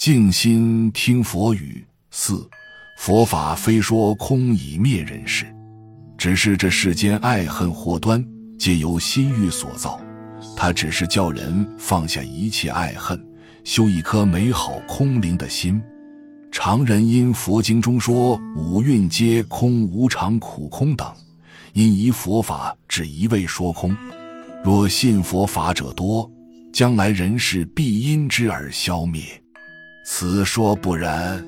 静心听佛语。四，佛法非说空以灭人世，只是这世间爱恨祸端皆由心欲所造。它只是叫人放下一切爱恨，修一颗美好空灵的心。常人因佛经中说五蕴皆空、无常、苦、空等，因依佛法只一味说空。若信佛法者多，将来人世必因之而消灭。此说不然。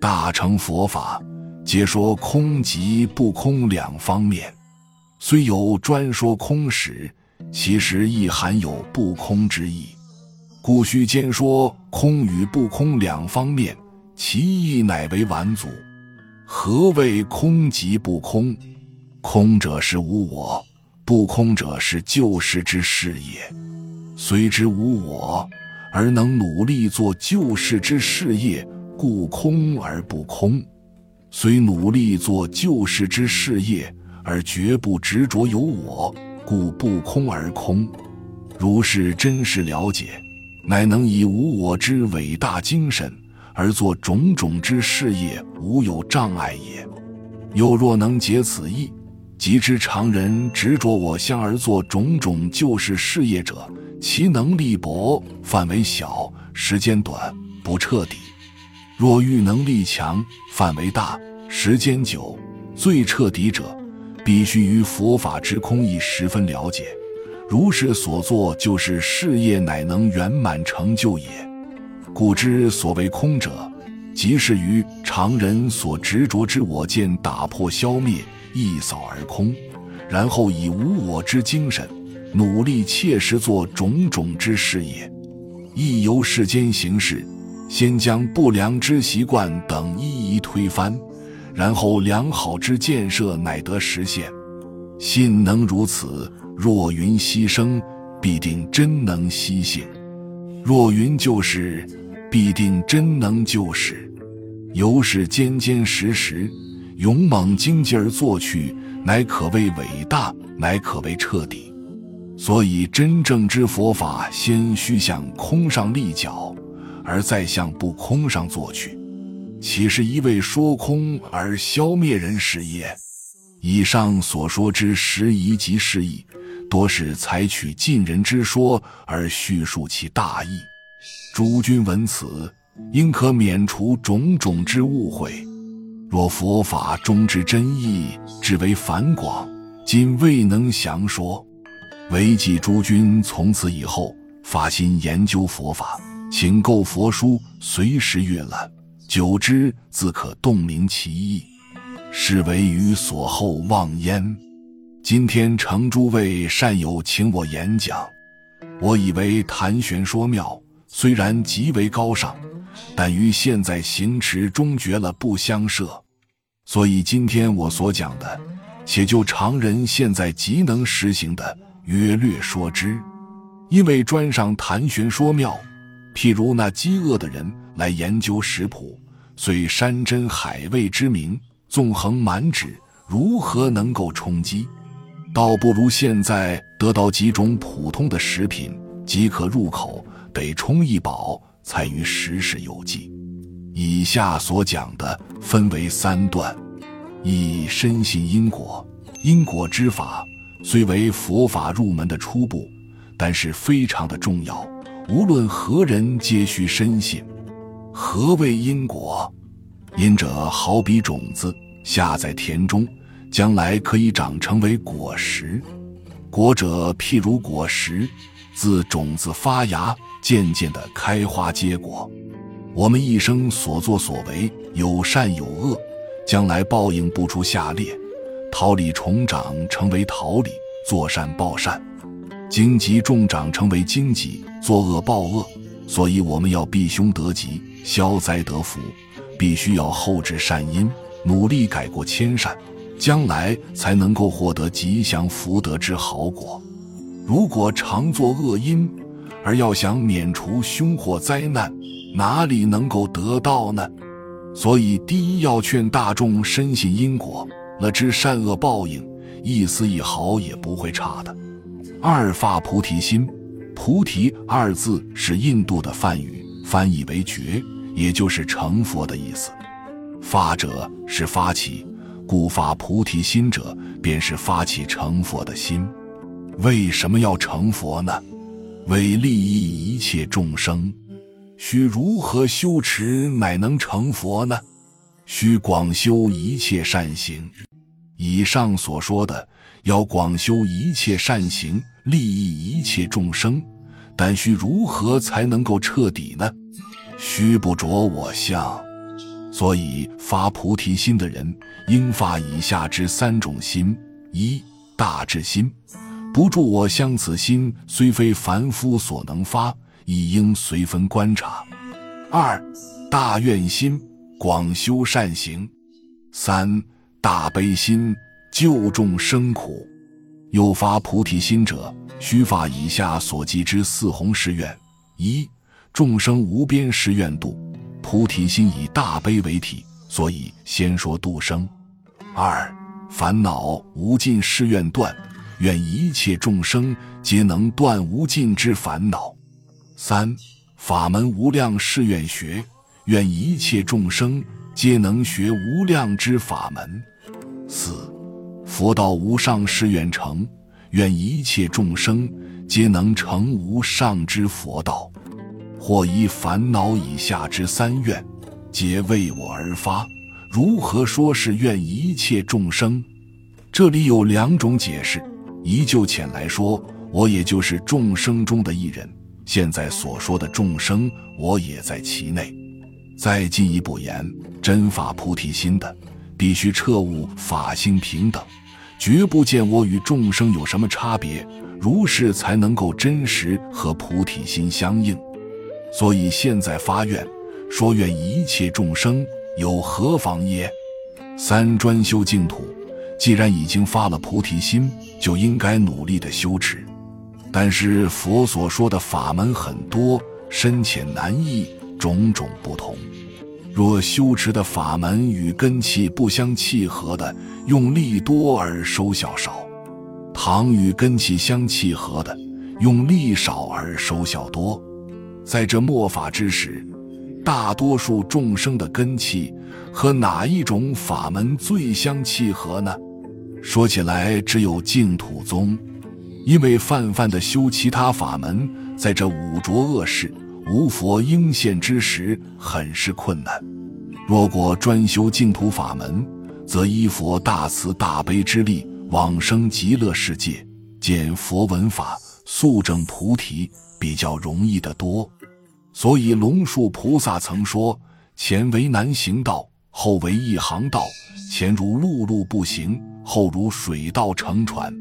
大乘佛法皆说空即不空两方面，虽有专说空时，其实亦含有不空之意。故须兼说空与不空两方面。其意乃为完足。何谓空即不空？空者是无我，不空者是救世之事业。虽知无我，而能努力做救世之事业，故空而不空；虽努力做救世之事业，而绝不执着有我，故不空而空。如是真实了解，乃能以无我之伟大精神。而做种种之事业，无有障碍也。又若能解此意，即知常人执着我相而做种种救世事业者，其能力薄，范围小，时间短，不彻底；若欲能力强，范围大，时间久，最彻底者，必须于佛法之空义十分了解。如是所作就是事业，乃能圆满成就也。故知所谓空者，即是于常人所执着之我见打破消灭，一扫而空，然后以无我之精神，努力切实做种种之事业，亦由世间行事，先将不良之习惯等一一推翻，然后良好之建设乃得实现。信能如此，若云牺牲，必定真能息性；若云就是。必定真能救世，由是坚坚实实、勇猛精进而作去，乃可谓伟大，乃可谓彻底。所以真正之佛法，先须向空上立脚，而再向不空上做去。岂是一味说空而消灭人事业？以上所说之时宜及事意，多是采取尽人之说而叙述其大义。诸君闻此，应可免除种种之误会。若佛法中之真意至为繁广，今未能详说，唯记诸君从此以后发心研究佛法，请购佛书，随时阅览，久之自可洞明其意，是为于所后望焉。今天承诸位善友请我演讲，我以为谈玄说妙。虽然极为高尚，但与现在行持终绝了不相涉，所以今天我所讲的，且就常人现在极能实行的约略说之。因为专上谈玄说妙，譬如那饥饿的人来研究食谱，虽山珍海味之名纵横满纸，如何能够充饥？倒不如现在得到几种普通的食品即可入口。得充一饱，才于时事有记。以下所讲的分为三段：一、深信因果。因果之法虽为佛法入门的初步，但是非常的重要。无论何人皆需深信。何谓因果？因者好比种子下在田中，将来可以长成为果实。果者譬如果实，自种子发芽。渐渐的开花结果，我们一生所作所为有善有恶，将来报应不出下列：桃李重长成为桃李，做善报善；荆棘重长成为荆棘，作恶报恶。所以我们要避凶得吉，消灾得福，必须要厚植善因，努力改过迁善，将来才能够获得吉祥福德之好果。如果常作恶因，而要想免除凶祸灾难，哪里能够得到呢？所以，第一要劝大众深信因果，了知善恶报应，一丝一毫也不会差的。二发菩提心，菩提二字是印度的梵语，翻译为觉，也就是成佛的意思。发者是发起，故发菩提心者，便是发起成佛的心。为什么要成佛呢？为利益一切众生。须如何修持，乃能成佛呢？需广修一切善行。以上所说的，要广修一切善行，利益一切众生。但须如何才能够彻底呢？须不着我相。所以发菩提心的人，应发以下之三种心：一大智心，不住我相，此心虽非凡夫所能发，亦应随分观察；二大愿心，广修善行；三大悲心，救众生苦。有发菩提心者，须发以下所记之四弘誓愿：一、众生无边誓愿度，菩提心以大悲为体，所以先说度生；二、烦恼无尽誓愿断，愿一切众生皆能断无尽之烦恼；三、法门无量誓愿学，愿一切众生皆能学无量之法门；四。佛道无上誓愿成，愿一切众生皆能成无上之佛道。或依烦恼以下之三愿，皆为我而发。如何说是愿一切众生？这里有两种解释：一就浅来说，我也就是众生中的一人。现在所说的众生，我也在其内。再进一步言，真法菩提心的。必须彻悟法性平等，绝不见我与众生有什么差别，如是才能够真实和菩提心相应。所以现在发愿，说愿一切众生有何妨耶？三专修净土，既然已经发了菩提心，就应该努力的修持。但是佛所说的法门很多，深浅难易，种种不同。若修持的法门与根气不相契合的，用力多而收效少；倘与根气相契合的，用力少而收效多。在这末法之时，大多数众生的根气和哪一种法门最相契合呢？说起来，只有净土宗，因为泛泛的修其他法门，在这五浊恶世。无佛应现之时，很是困难。若果专修净土法门，则依佛大慈大悲之力，往生极乐世界，见佛闻法，速证菩提，比较容易得多。所以龙树菩萨曾说：“前为难行道，后为一行道；前如陆路不行，后如水道乘船。”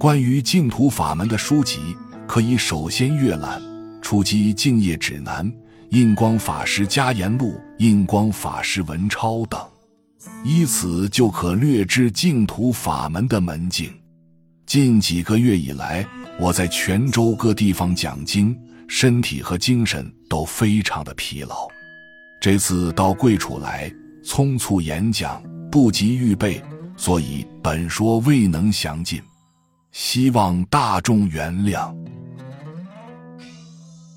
关于净土法门的书籍，可以首先阅览。初击敬业指南、印光法师家言录、印光法师文钞等，依此就可略知净土法门的门径。近几个月以来，我在泉州各地方讲经，身体和精神都非常的疲劳。这次到贵处来，匆促演讲，不及预备，所以本说未能详尽，希望大众原谅。